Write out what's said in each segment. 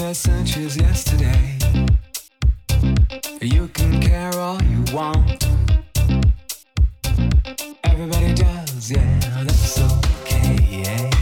Luther as yesterday. You can care all you want. Everybody does, yeah, that's okay, yeah.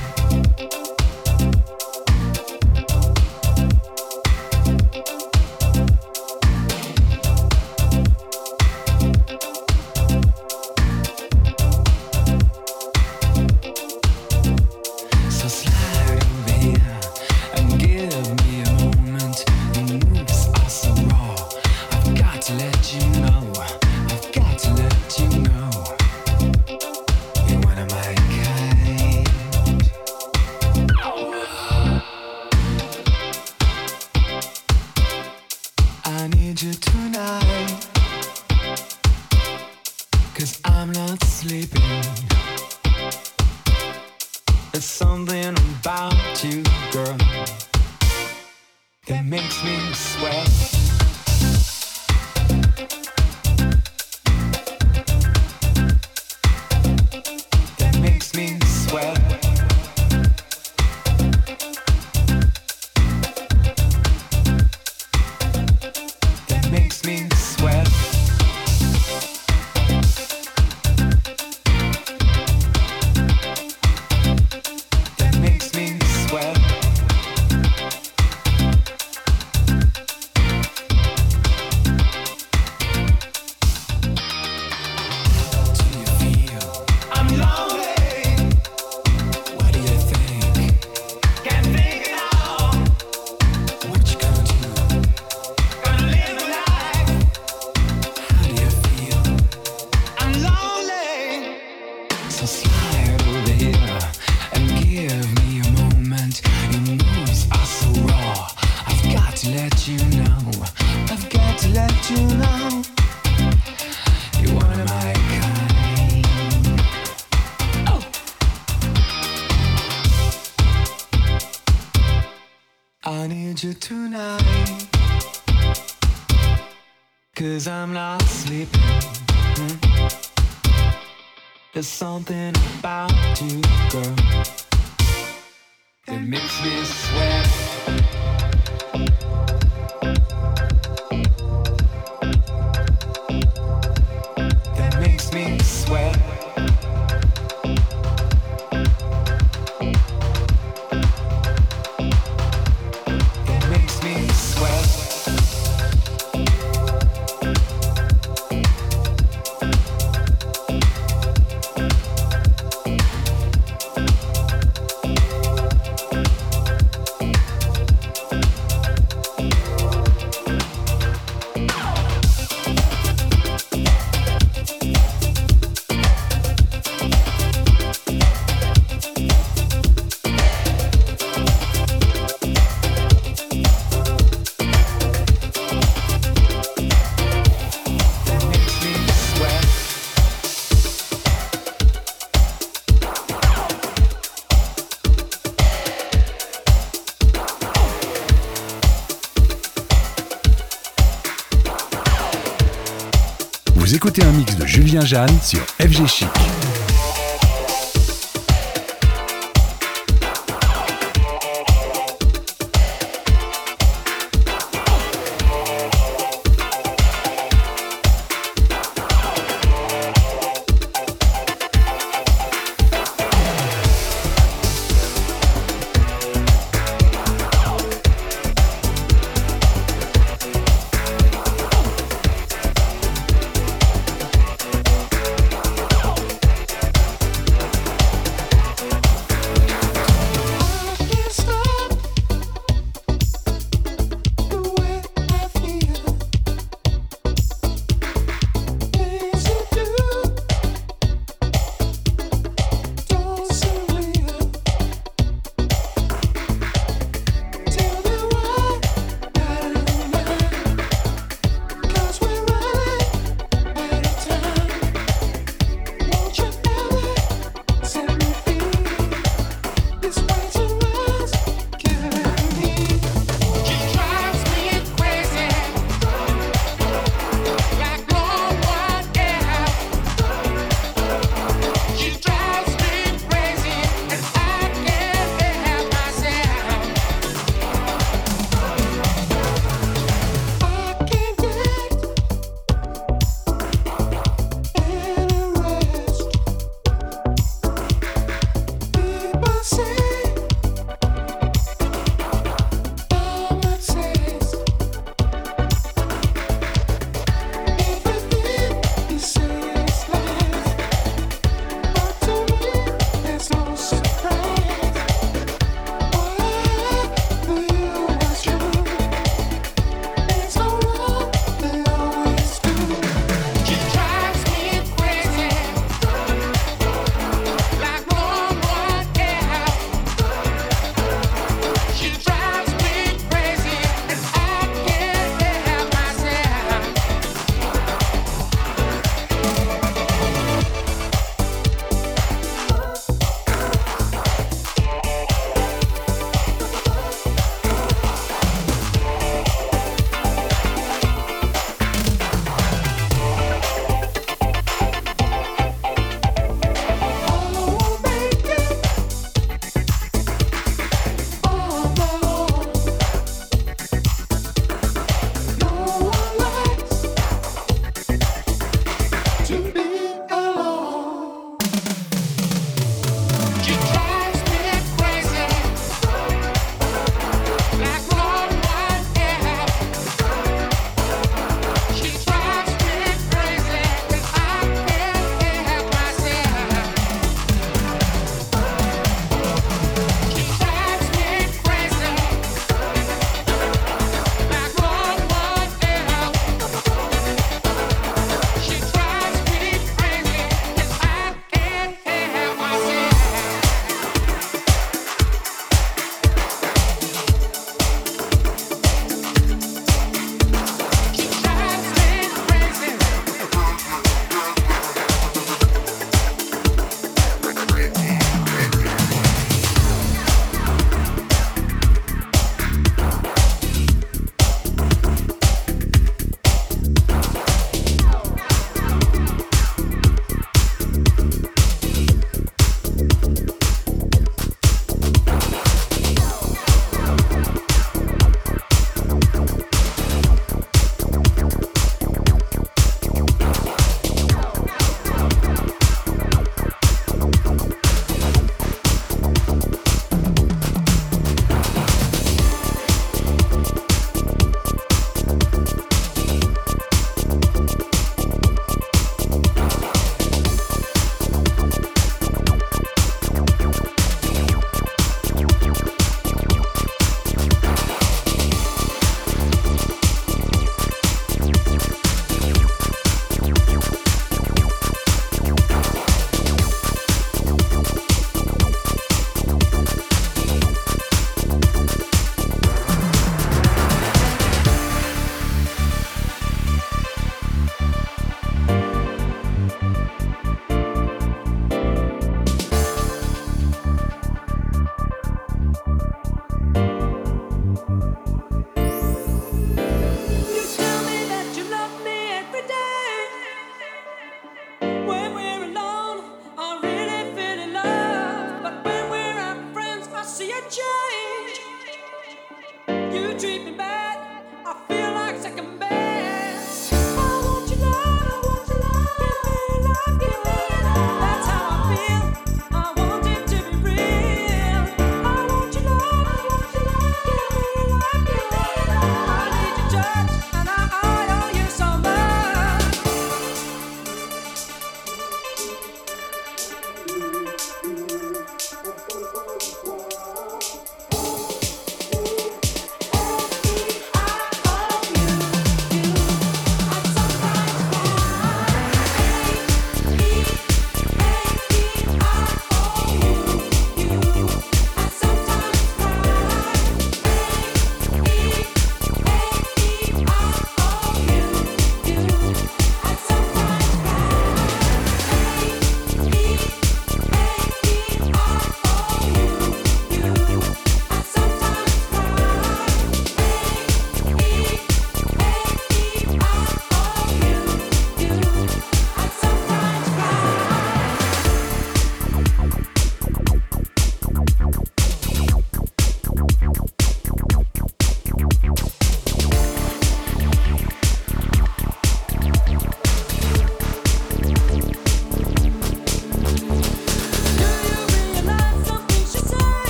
cause I'm not sleeping. Hmm? There's something about you, girl, that makes me sweat. Jeanne sur FG Chic.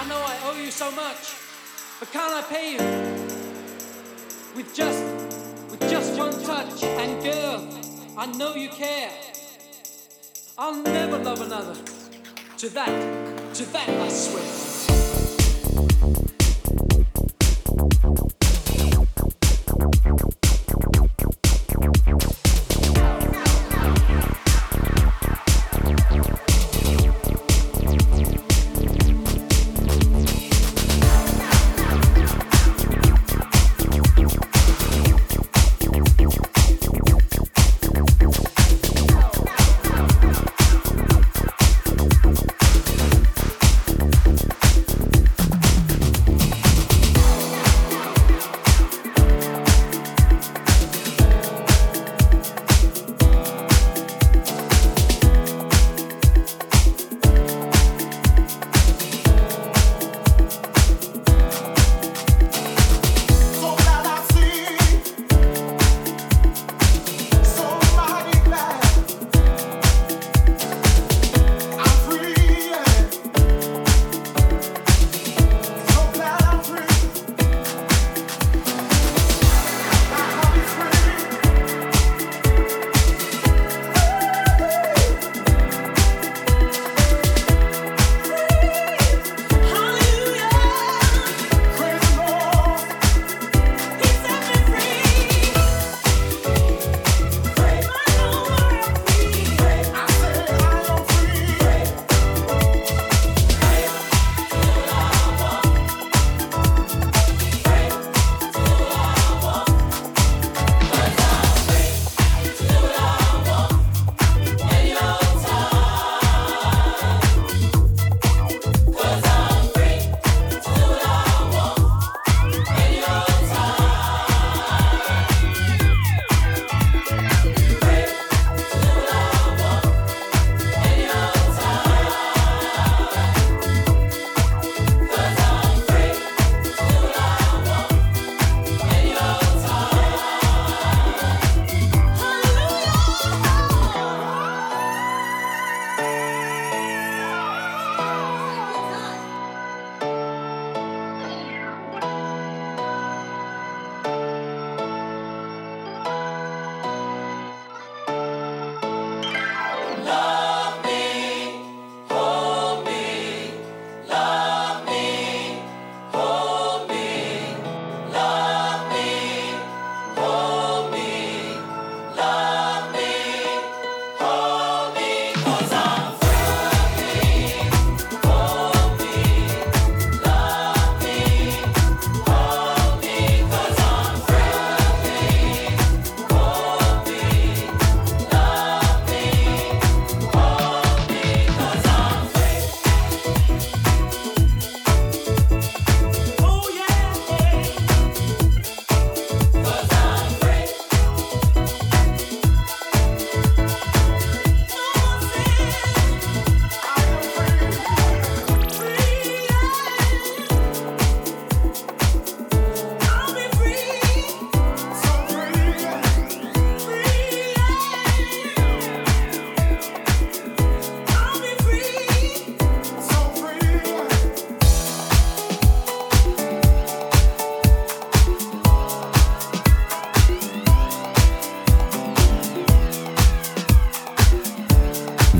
I know I owe you so much, but can I pay you with just with just one touch? And girl, I know you care. I'll never love another. To that, to that I swear.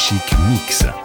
Chic Mix.